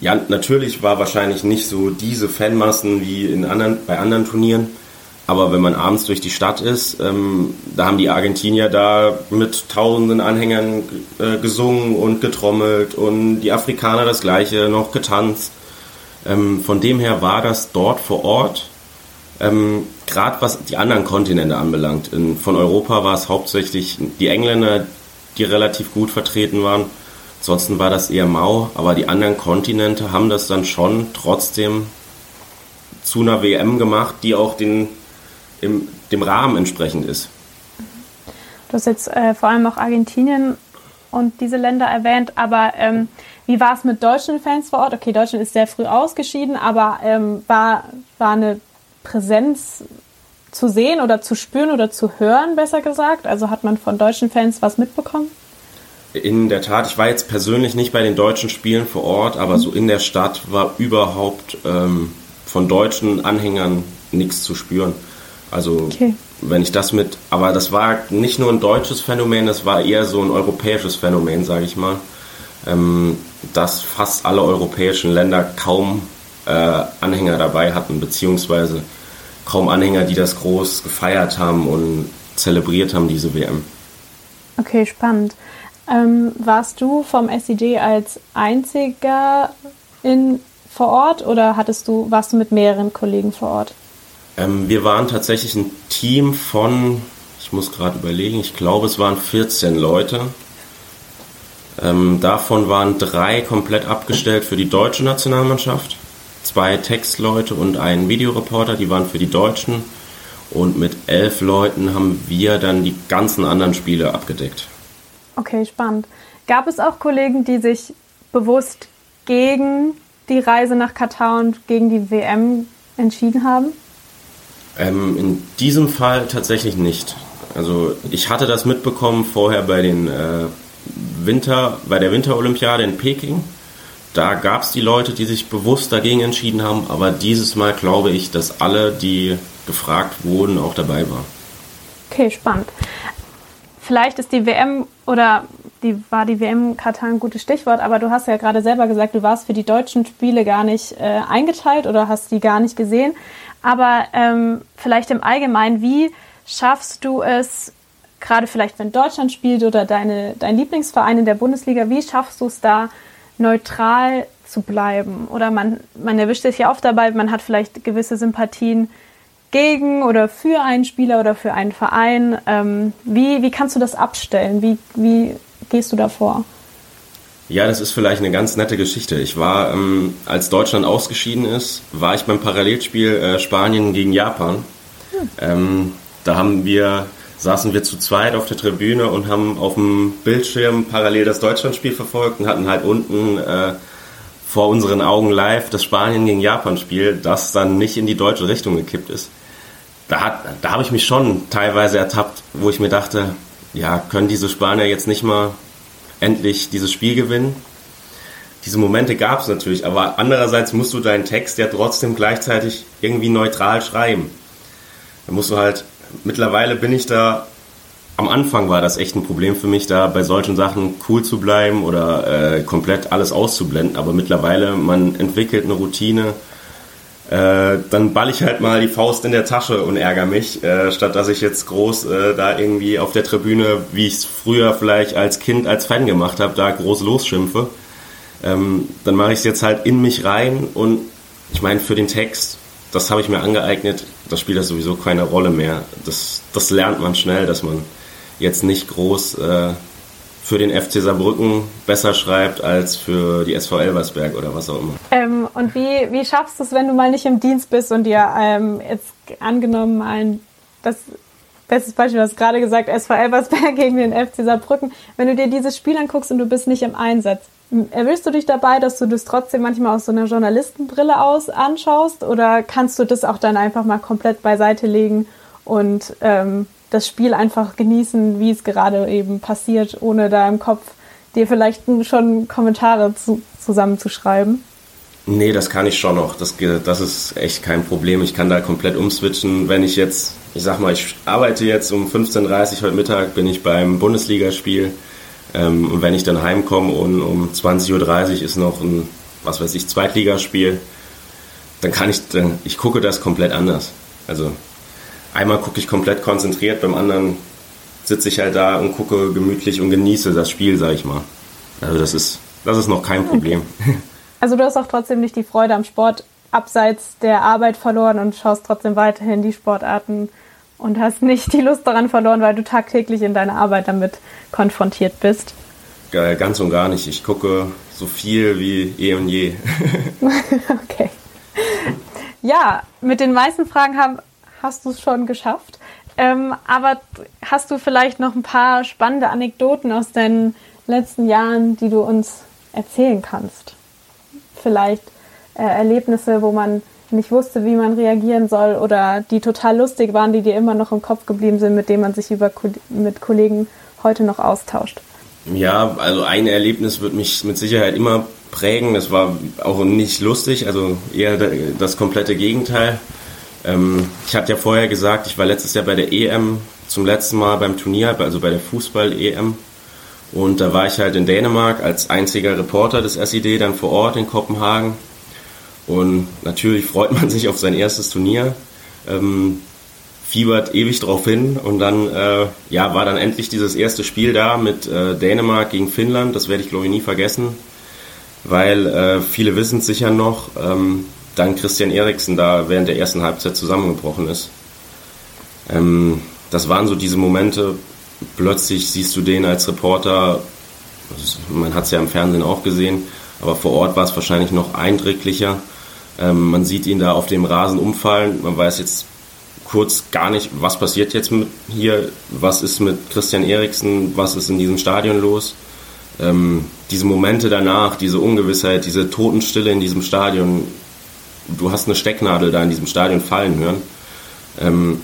ja, natürlich war wahrscheinlich nicht so diese Fanmassen wie in anderen, bei anderen Turnieren, aber wenn man abends durch die Stadt ist, ähm, da haben die Argentinier da mit tausenden Anhängern äh, gesungen und getrommelt und die Afrikaner das gleiche, noch getanzt. Ähm, von dem her war das dort vor Ort, ähm, gerade was die anderen Kontinente anbelangt. In, von Europa war es hauptsächlich die Engländer, die relativ gut vertreten waren. Ansonsten war das eher mau, aber die anderen Kontinente haben das dann schon trotzdem zu einer WM gemacht, die auch den im, dem Rahmen entsprechend ist. Du hast jetzt äh, vor allem auch Argentinien und diese Länder erwähnt, aber ähm, wie war es mit deutschen Fans vor Ort? Okay, Deutschland ist sehr früh ausgeschieden, aber ähm, war, war eine Präsenz zu sehen oder zu spüren oder zu hören, besser gesagt? Also hat man von deutschen Fans was mitbekommen? In der Tat, ich war jetzt persönlich nicht bei den deutschen Spielen vor Ort, aber so in der Stadt war überhaupt ähm, von deutschen Anhängern nichts zu spüren. Also okay. wenn ich das mit, aber das war nicht nur ein deutsches Phänomen, das war eher so ein europäisches Phänomen, sage ich mal, ähm, dass fast alle europäischen Länder kaum äh, Anhänger dabei hatten, beziehungsweise kaum Anhänger, die das groß gefeiert haben und zelebriert haben, diese WM. Okay, spannend. Ähm, warst du vom SID als einziger in, vor Ort oder hattest du, warst du mit mehreren Kollegen vor Ort? Ähm, wir waren tatsächlich ein Team von, ich muss gerade überlegen, ich glaube es waren 14 Leute. Ähm, davon waren drei komplett abgestellt für die deutsche Nationalmannschaft, zwei Textleute und ein Videoreporter, die waren für die Deutschen. Und mit elf Leuten haben wir dann die ganzen anderen Spiele abgedeckt. Okay, spannend. Gab es auch Kollegen, die sich bewusst gegen die Reise nach Katar und gegen die WM entschieden haben? Ähm, in diesem Fall tatsächlich nicht. Also ich hatte das mitbekommen vorher bei den äh, Winter, bei der Winterolympiade in Peking. Da gab es die Leute, die sich bewusst dagegen entschieden haben, aber dieses Mal glaube ich, dass alle, die gefragt wurden, auch dabei waren. Okay, spannend. Vielleicht ist die WM oder die war die WM Katar ein gutes Stichwort, aber du hast ja gerade selber gesagt, du warst für die deutschen Spiele gar nicht äh, eingeteilt oder hast die gar nicht gesehen. Aber ähm, vielleicht im Allgemeinen, wie schaffst du es, gerade vielleicht wenn Deutschland spielt oder deine, dein Lieblingsverein in der Bundesliga, wie schaffst du es da neutral zu bleiben? Oder man, man erwischt sich ja oft dabei, man hat vielleicht gewisse Sympathien gegen oder für einen Spieler oder für einen Verein. Ähm, wie, wie kannst du das abstellen? Wie, wie gehst du da vor? Ja, das ist vielleicht eine ganz nette Geschichte. Ich war, ähm, als Deutschland ausgeschieden ist, war ich beim Parallelspiel äh, Spanien gegen Japan. Hm. Ähm, da haben wir, saßen wir zu zweit auf der Tribüne und haben auf dem Bildschirm parallel das Deutschlandspiel verfolgt und hatten halt unten äh, vor unseren Augen live das Spanien gegen Japan-Spiel, das dann nicht in die deutsche Richtung gekippt ist. Da, da habe ich mich schon teilweise ertappt, wo ich mir dachte, ja, können diese Spanier jetzt nicht mal endlich dieses Spiel gewinnen. Diese Momente gab es natürlich, aber andererseits musst du deinen Text ja trotzdem gleichzeitig irgendwie neutral schreiben. Da musst du halt, mittlerweile bin ich da, am Anfang war das echt ein Problem für mich, da bei solchen Sachen cool zu bleiben oder äh, komplett alles auszublenden, aber mittlerweile, man entwickelt eine Routine, äh, dann ball ich halt mal die Faust in der Tasche und ärgere mich, äh, statt dass ich jetzt groß äh, da irgendwie auf der Tribüne, wie ich es früher vielleicht als Kind, als Fan gemacht habe, da groß losschimpfe. Ähm, dann mache ich es jetzt halt in mich rein und ich meine, für den Text, das habe ich mir angeeignet, das spielt das sowieso keine Rolle mehr. Das, das lernt man schnell, dass man jetzt nicht groß äh, für den FC Saarbrücken besser schreibt als für die SV Elversberg oder was auch immer. Ähm, und wie, wie schaffst du es, wenn du mal nicht im Dienst bist und dir ähm, jetzt angenommen ein, das bestes Beispiel, du hast gerade gesagt, SV Elversberg <laughs> gegen den FC Saarbrücken, wenn du dir dieses Spiel anguckst und du bist nicht im Einsatz, erwillst du dich dabei, dass du das trotzdem manchmal aus so einer Journalistenbrille aus anschaust oder kannst du das auch dann einfach mal komplett beiseite legen und ähm, das Spiel einfach genießen, wie es gerade eben passiert, ohne da im Kopf dir vielleicht schon Kommentare zu, zusammenzuschreiben? Nee, das kann ich schon noch. Das, das ist echt kein Problem. Ich kann da komplett umswitchen. Wenn ich jetzt ich sag mal, ich arbeite jetzt um 15.30 Uhr heute Mittag, bin ich beim Bundesligaspiel. Ähm, und wenn ich dann heimkomme und um 20.30 Uhr ist noch ein, was weiß ich, Zweitligaspiel, dann kann ich, dann, ich gucke das komplett anders. Also einmal gucke ich komplett konzentriert, beim anderen sitze ich halt da und gucke gemütlich und genieße das Spiel, sag ich mal. Also das ist, das ist noch kein Problem. <laughs> Also du hast auch trotzdem nicht die Freude am Sport abseits der Arbeit verloren und schaust trotzdem weiterhin die Sportarten und hast nicht die Lust daran verloren, weil du tagtäglich in deiner Arbeit damit konfrontiert bist. Ganz und gar nicht. Ich gucke so viel wie eh und je. <laughs> <laughs> okay. Ja, mit den meisten Fragen haben, hast du es schon geschafft. Ähm, aber hast du vielleicht noch ein paar spannende Anekdoten aus deinen letzten Jahren, die du uns erzählen kannst? Vielleicht äh, Erlebnisse, wo man nicht wusste, wie man reagieren soll oder die total lustig waren, die dir immer noch im Kopf geblieben sind, mit denen man sich über, mit Kollegen heute noch austauscht? Ja, also ein Erlebnis wird mich mit Sicherheit immer prägen. Das war auch nicht lustig, also eher das komplette Gegenteil. Ähm, ich hatte ja vorher gesagt, ich war letztes Jahr bei der EM zum letzten Mal beim Turnier, also bei der Fußball-EM. Und da war ich halt in Dänemark als einziger Reporter des SID dann vor Ort in Kopenhagen. Und natürlich freut man sich auf sein erstes Turnier, ähm, fiebert ewig drauf hin und dann äh, ja, war dann endlich dieses erste Spiel da mit äh, Dänemark gegen Finnland. Das werde ich glaube ich nie vergessen, weil äh, viele wissen es sicher noch, ähm, dann Christian Eriksen da während der ersten Halbzeit zusammengebrochen ist. Ähm, das waren so diese Momente, plötzlich siehst du den als Reporter, man hat es ja im Fernsehen auch gesehen, aber vor Ort war es wahrscheinlich noch eindrücklicher ähm, man sieht ihn da auf dem Rasen umfallen. Man weiß jetzt kurz gar nicht, was passiert jetzt mit hier, was ist mit Christian Eriksen, was ist in diesem Stadion los. Ähm, diese Momente danach, diese Ungewissheit, diese Totenstille in diesem Stadion, du hast eine Stecknadel da in diesem Stadion fallen hören. Ähm,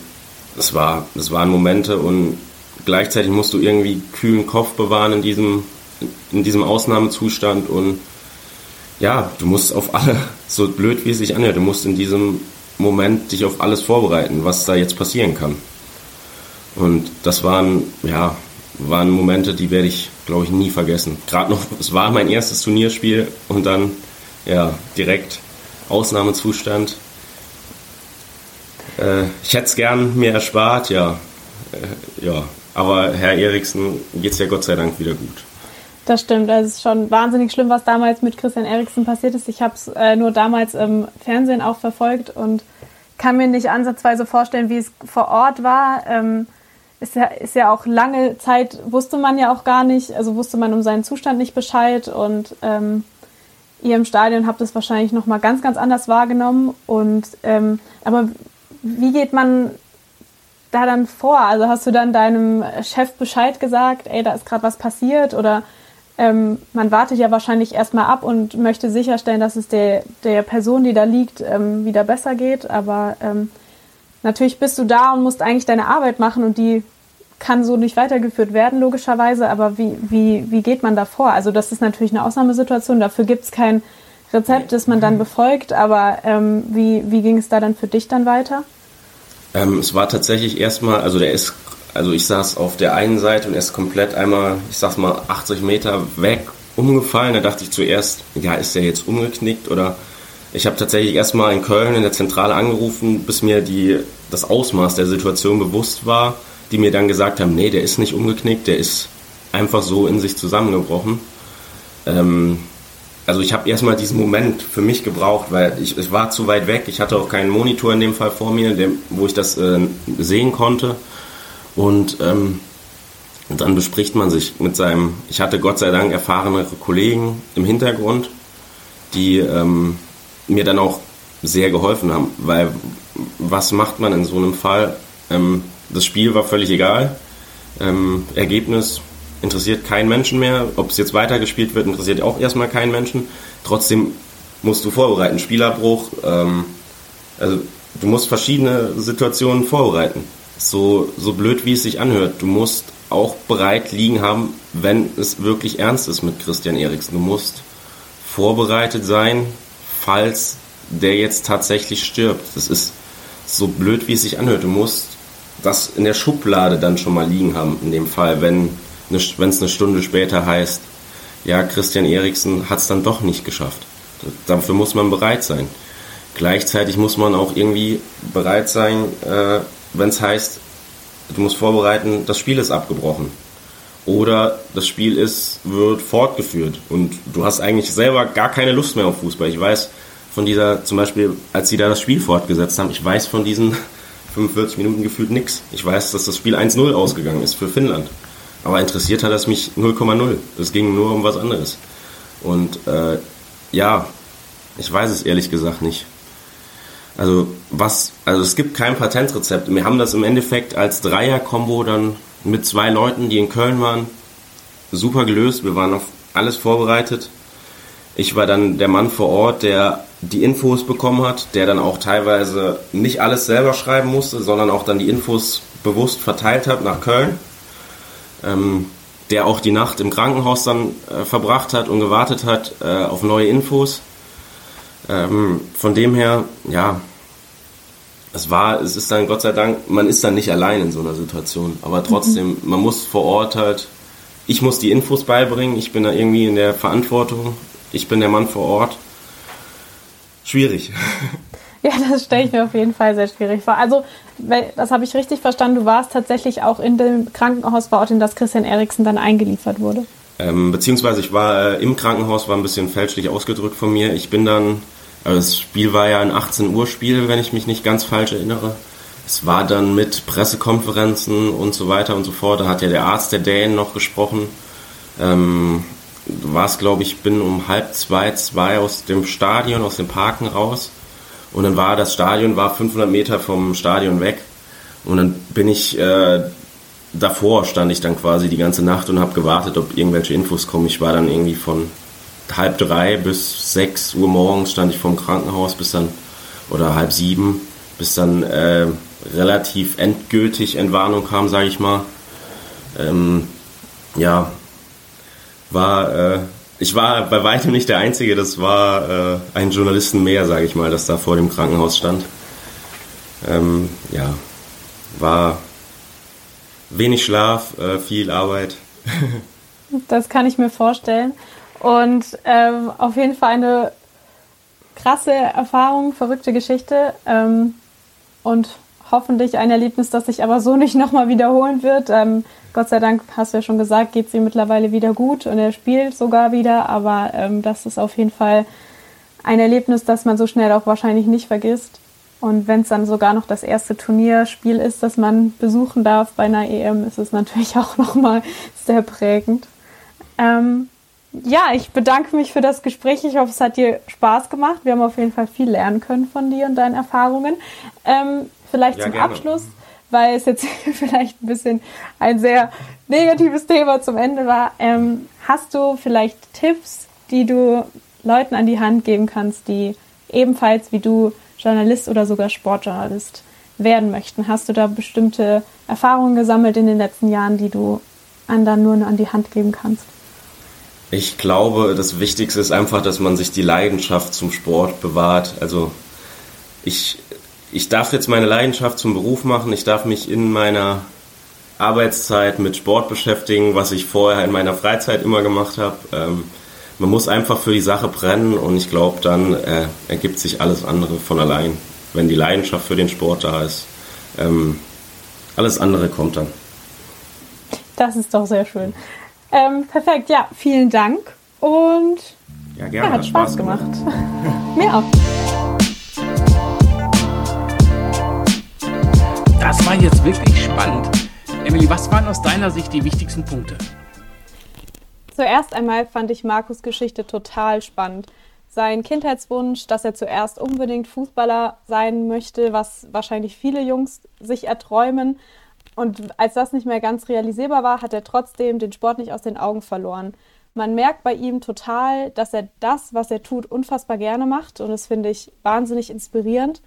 das, war, das waren Momente und gleichzeitig musst du irgendwie kühlen Kopf bewahren in diesem, in diesem Ausnahmezustand und ja, du musst auf alle, <laughs> so blöd wie es sich anhört, du musst in diesem Moment dich auf alles vorbereiten, was da jetzt passieren kann. Und das waren, ja, waren Momente, die werde ich, glaube ich, nie vergessen. Gerade noch, es war mein erstes Turnierspiel und dann, ja, direkt Ausnahmezustand. Äh, ich hätte es gern mir erspart, ja. Äh, ja, aber Herr Eriksen geht es ja Gott sei Dank wieder gut. Das stimmt, es ist schon wahnsinnig schlimm, was damals mit Christian Eriksen passiert ist. Ich habe es äh, nur damals im Fernsehen auch verfolgt und kann mir nicht ansatzweise vorstellen, wie es vor Ort war. Ähm, ist, ja, ist ja auch lange Zeit, wusste man ja auch gar nicht, also wusste man um seinen Zustand nicht Bescheid und ähm, ihr im Stadion habt es wahrscheinlich nochmal ganz, ganz anders wahrgenommen. Und ähm, aber wie geht man da dann vor? Also hast du dann deinem Chef Bescheid gesagt, ey, da ist gerade was passiert oder ähm, man wartet ja wahrscheinlich erstmal ab und möchte sicherstellen, dass es der, der Person, die da liegt, ähm, wieder besser geht. Aber ähm, natürlich bist du da und musst eigentlich deine Arbeit machen und die kann so nicht weitergeführt werden, logischerweise. Aber wie, wie, wie geht man da vor? Also das ist natürlich eine Ausnahmesituation. Dafür gibt es kein Rezept, das man dann befolgt. Aber ähm, wie, wie ging es da dann für dich dann weiter? Ähm, es war tatsächlich erstmal, also der ist also ich saß auf der einen Seite und er ist komplett einmal, ich sag's mal, 80 Meter weg umgefallen. Da dachte ich zuerst, ja, ist der jetzt umgeknickt oder ich habe tatsächlich erstmal in Köln in der Zentrale angerufen, bis mir die, das Ausmaß der Situation bewusst war, die mir dann gesagt haben, nee, der ist nicht umgeknickt, der ist einfach so in sich zusammengebrochen. Ähm, also ich habe erstmal diesen Moment für mich gebraucht, weil ich, ich war zu weit weg, ich hatte auch keinen Monitor in dem Fall vor mir, der, wo ich das äh, sehen konnte. Und ähm, dann bespricht man sich mit seinem, ich hatte Gott sei Dank erfahrenere Kollegen im Hintergrund, die ähm, mir dann auch sehr geholfen haben, weil was macht man in so einem Fall? Ähm, das Spiel war völlig egal. Ähm, Ergebnis interessiert keinen Menschen mehr. Ob es jetzt weitergespielt wird, interessiert auch erstmal keinen Menschen. Trotzdem musst du vorbereiten. Spielabbruch, ähm, also du musst verschiedene Situationen vorbereiten so, so blöd wie es sich anhört, du musst auch bereit liegen haben, wenn es wirklich ernst ist mit Christian Eriksen. Du musst vorbereitet sein, falls der jetzt tatsächlich stirbt. Das ist so blöd, wie es sich anhört. Du musst das in der Schublade dann schon mal liegen haben, in dem Fall, wenn es eine Stunde später heißt, ja, Christian Eriksen hat es dann doch nicht geschafft. Dafür muss man bereit sein. Gleichzeitig muss man auch irgendwie bereit sein, äh, wenn es heißt, du musst vorbereiten, das Spiel ist abgebrochen. Oder das Spiel ist, wird fortgeführt und du hast eigentlich selber gar keine Lust mehr auf Fußball. Ich weiß von dieser, zum Beispiel, als sie da das Spiel fortgesetzt haben, ich weiß von diesen 45 Minuten gefühlt nichts. Ich weiß, dass das Spiel 1-0 ausgegangen ist für Finnland. Aber interessiert hat das mich 0,0. Es ging nur um was anderes. Und äh, ja, ich weiß es ehrlich gesagt nicht. Also was, also es gibt kein Patentrezept. Wir haben das im Endeffekt als Dreier-Kombo dann mit zwei Leuten, die in Köln waren, super gelöst. Wir waren auf alles vorbereitet. Ich war dann der Mann vor Ort, der die Infos bekommen hat, der dann auch teilweise nicht alles selber schreiben musste, sondern auch dann die Infos bewusst verteilt hat nach Köln. Ähm, der auch die Nacht im Krankenhaus dann äh, verbracht hat und gewartet hat äh, auf neue Infos. Ähm, von dem her, ja, es war, es ist dann Gott sei Dank, man ist dann nicht allein in so einer Situation. Aber trotzdem, mhm. man muss vor Ort halt, ich muss die Infos beibringen, ich bin da irgendwie in der Verantwortung, ich bin der Mann vor Ort. Schwierig. <laughs> Ja, das stelle ich mir auf jeden Fall sehr schwierig vor. Also, das habe ich richtig verstanden, du warst tatsächlich auch in dem Krankenhaus vor Ort, in das Christian Eriksen dann eingeliefert wurde. Ähm, beziehungsweise ich war äh, im Krankenhaus, war ein bisschen fälschlich ausgedrückt von mir. Ich bin dann also das Spiel war ja ein 18 Uhr Spiel, wenn ich mich nicht ganz falsch erinnere. Es war dann mit Pressekonferenzen und so weiter und so fort. Da hat ja der Arzt der Dänen noch gesprochen. Ähm, war es, glaube ich, bin um halb zwei, zwei aus dem Stadion, aus dem Parken raus. Und dann war das Stadion, war 500 Meter vom Stadion weg. Und dann bin ich, äh, davor stand ich dann quasi die ganze Nacht und habe gewartet, ob irgendwelche Infos kommen. Ich war dann irgendwie von halb drei bis sechs Uhr morgens stand ich vorm Krankenhaus bis dann, oder halb sieben, bis dann äh, relativ endgültig Entwarnung kam, sage ich mal. Ähm, ja, war, äh, ich war bei weitem nicht der Einzige, das war äh, ein Journalisten mehr, sage ich mal, das da vor dem Krankenhaus stand. Ähm, ja, war wenig Schlaf, äh, viel Arbeit. <laughs> das kann ich mir vorstellen. Und ähm, auf jeden Fall eine krasse Erfahrung, verrückte Geschichte ähm, und hoffentlich ein Erlebnis, das sich aber so nicht <laughs> nochmal wiederholen wird. Ähm, Gott sei Dank, hast du ja schon gesagt, geht es ihm mittlerweile wieder gut und er spielt sogar wieder, aber ähm, das ist auf jeden Fall ein Erlebnis, das man so schnell auch wahrscheinlich nicht vergisst. Und wenn es dann sogar noch das erste Turnierspiel ist, das man besuchen darf bei einer EM, ist es natürlich <laughs> auch nochmal sehr prägend. Ähm, ja, ich bedanke mich für das Gespräch. Ich hoffe, es hat dir Spaß gemacht. Wir haben auf jeden Fall viel lernen können von dir und deinen Erfahrungen. Ähm, vielleicht ja, zum gerne. Abschluss, weil es jetzt <laughs> vielleicht ein bisschen ein sehr negatives Thema zum Ende war. Ähm, hast du vielleicht Tipps, die du Leuten an die Hand geben kannst, die ebenfalls wie du Journalist oder sogar Sportjournalist werden möchten? Hast du da bestimmte Erfahrungen gesammelt in den letzten Jahren, die du anderen nur an die Hand geben kannst? Ich glaube, das Wichtigste ist einfach, dass man sich die Leidenschaft zum Sport bewahrt. Also ich, ich darf jetzt meine Leidenschaft zum Beruf machen. Ich darf mich in meiner Arbeitszeit mit Sport beschäftigen, was ich vorher in meiner Freizeit immer gemacht habe. Ähm, man muss einfach für die Sache brennen und ich glaube, dann äh, ergibt sich alles andere von allein, wenn die Leidenschaft für den Sport da ist. Ähm, alles andere kommt dann. Das ist doch sehr schön. Ähm, perfekt, ja, vielen Dank und ja, gerne, ja, hat Spaß, Spaß gemacht. gemacht. <laughs> Mir auch. Das war jetzt wirklich spannend. Emily, was waren aus deiner Sicht die wichtigsten Punkte? Zuerst einmal fand ich Markus Geschichte total spannend. Sein Kindheitswunsch, dass er zuerst unbedingt Fußballer sein möchte, was wahrscheinlich viele Jungs sich erträumen, und als das nicht mehr ganz realisierbar war, hat er trotzdem den Sport nicht aus den Augen verloren. Man merkt bei ihm total, dass er das, was er tut, unfassbar gerne macht. Und das finde ich wahnsinnig inspirierend.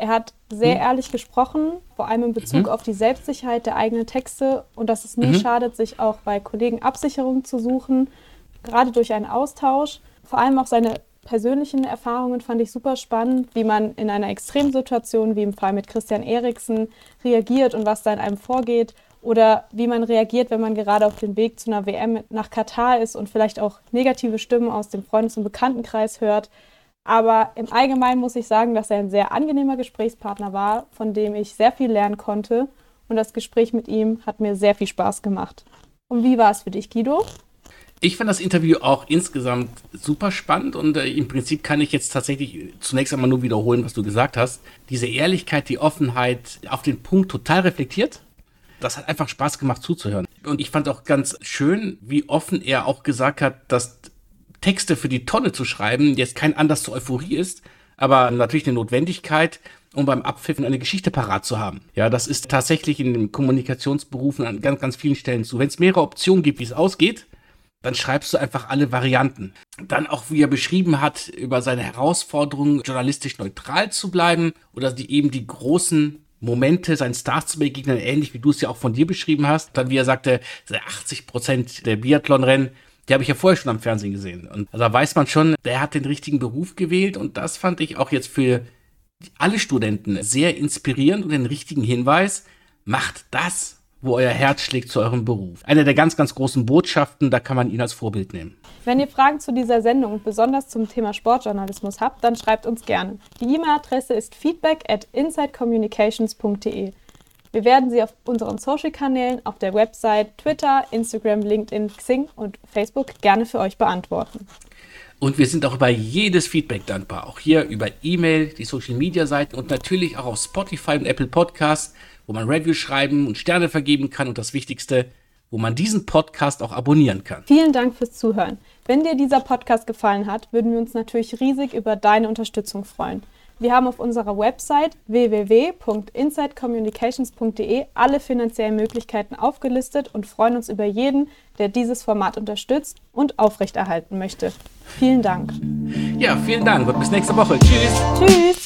Er hat sehr mhm. ehrlich gesprochen, vor allem in Bezug mhm. auf die Selbstsicherheit der eigenen Texte und dass es nie mhm. schadet, sich auch bei Kollegen Absicherung zu suchen, gerade durch einen Austausch. Vor allem auch seine persönlichen Erfahrungen fand ich super spannend, wie man in einer Extremsituation, wie im Fall mit Christian Eriksen, reagiert und was da in einem vorgeht. Oder wie man reagiert, wenn man gerade auf dem Weg zu einer WM nach Katar ist und vielleicht auch negative Stimmen aus dem Freundes- und Bekanntenkreis hört. Aber im Allgemeinen muss ich sagen, dass er ein sehr angenehmer Gesprächspartner war, von dem ich sehr viel lernen konnte. Und das Gespräch mit ihm hat mir sehr viel Spaß gemacht. Und wie war es für dich, Guido? Ich fand das Interview auch insgesamt super spannend und äh, im Prinzip kann ich jetzt tatsächlich zunächst einmal nur wiederholen, was du gesagt hast. Diese Ehrlichkeit, die Offenheit auf den Punkt total reflektiert. Das hat einfach Spaß gemacht zuzuhören. Und ich fand auch ganz schön, wie offen er auch gesagt hat, dass Texte für die Tonne zu schreiben jetzt kein Anlass zur Euphorie ist, aber natürlich eine Notwendigkeit, um beim Abpfiffen eine Geschichte parat zu haben. Ja, das ist tatsächlich in den Kommunikationsberufen an ganz, ganz vielen Stellen so. Wenn es mehrere Optionen gibt, wie es ausgeht, dann schreibst du einfach alle Varianten. Dann auch, wie er beschrieben hat, über seine Herausforderung, journalistisch neutral zu bleiben oder die eben die großen Momente seinen Stars zu begegnen, ähnlich wie du es ja auch von dir beschrieben hast. Dann, wie er sagte, 80 Prozent der Biathlonrennen, die habe ich ja vorher schon am Fernsehen gesehen. Und da weiß man schon, der hat den richtigen Beruf gewählt und das fand ich auch jetzt für alle Studenten sehr inspirierend und den richtigen Hinweis. Macht das, wo euer Herz schlägt zu eurem Beruf. Eine der ganz, ganz großen Botschaften, da kann man ihn als Vorbild nehmen. Wenn ihr Fragen zu dieser Sendung, besonders zum Thema Sportjournalismus habt, dann schreibt uns gerne. Die E-Mail-Adresse ist feedback at insidecommunications.de. Wir werden sie auf unseren Social-Kanälen, auf der Website, Twitter, Instagram, LinkedIn, Xing und Facebook gerne für euch beantworten. Und wir sind auch über jedes Feedback dankbar. Auch hier über E-Mail, die Social-Media-Seiten und natürlich auch auf Spotify und Apple Podcasts wo man Reviews schreiben und Sterne vergeben kann und das Wichtigste, wo man diesen Podcast auch abonnieren kann. Vielen Dank fürs Zuhören. Wenn dir dieser Podcast gefallen hat, würden wir uns natürlich riesig über deine Unterstützung freuen. Wir haben auf unserer Website www.insidecommunications.de alle finanziellen Möglichkeiten aufgelistet und freuen uns über jeden, der dieses Format unterstützt und aufrechterhalten möchte. Vielen Dank. Ja, vielen Dank und bis nächste Woche. Tschüss. Tschüss.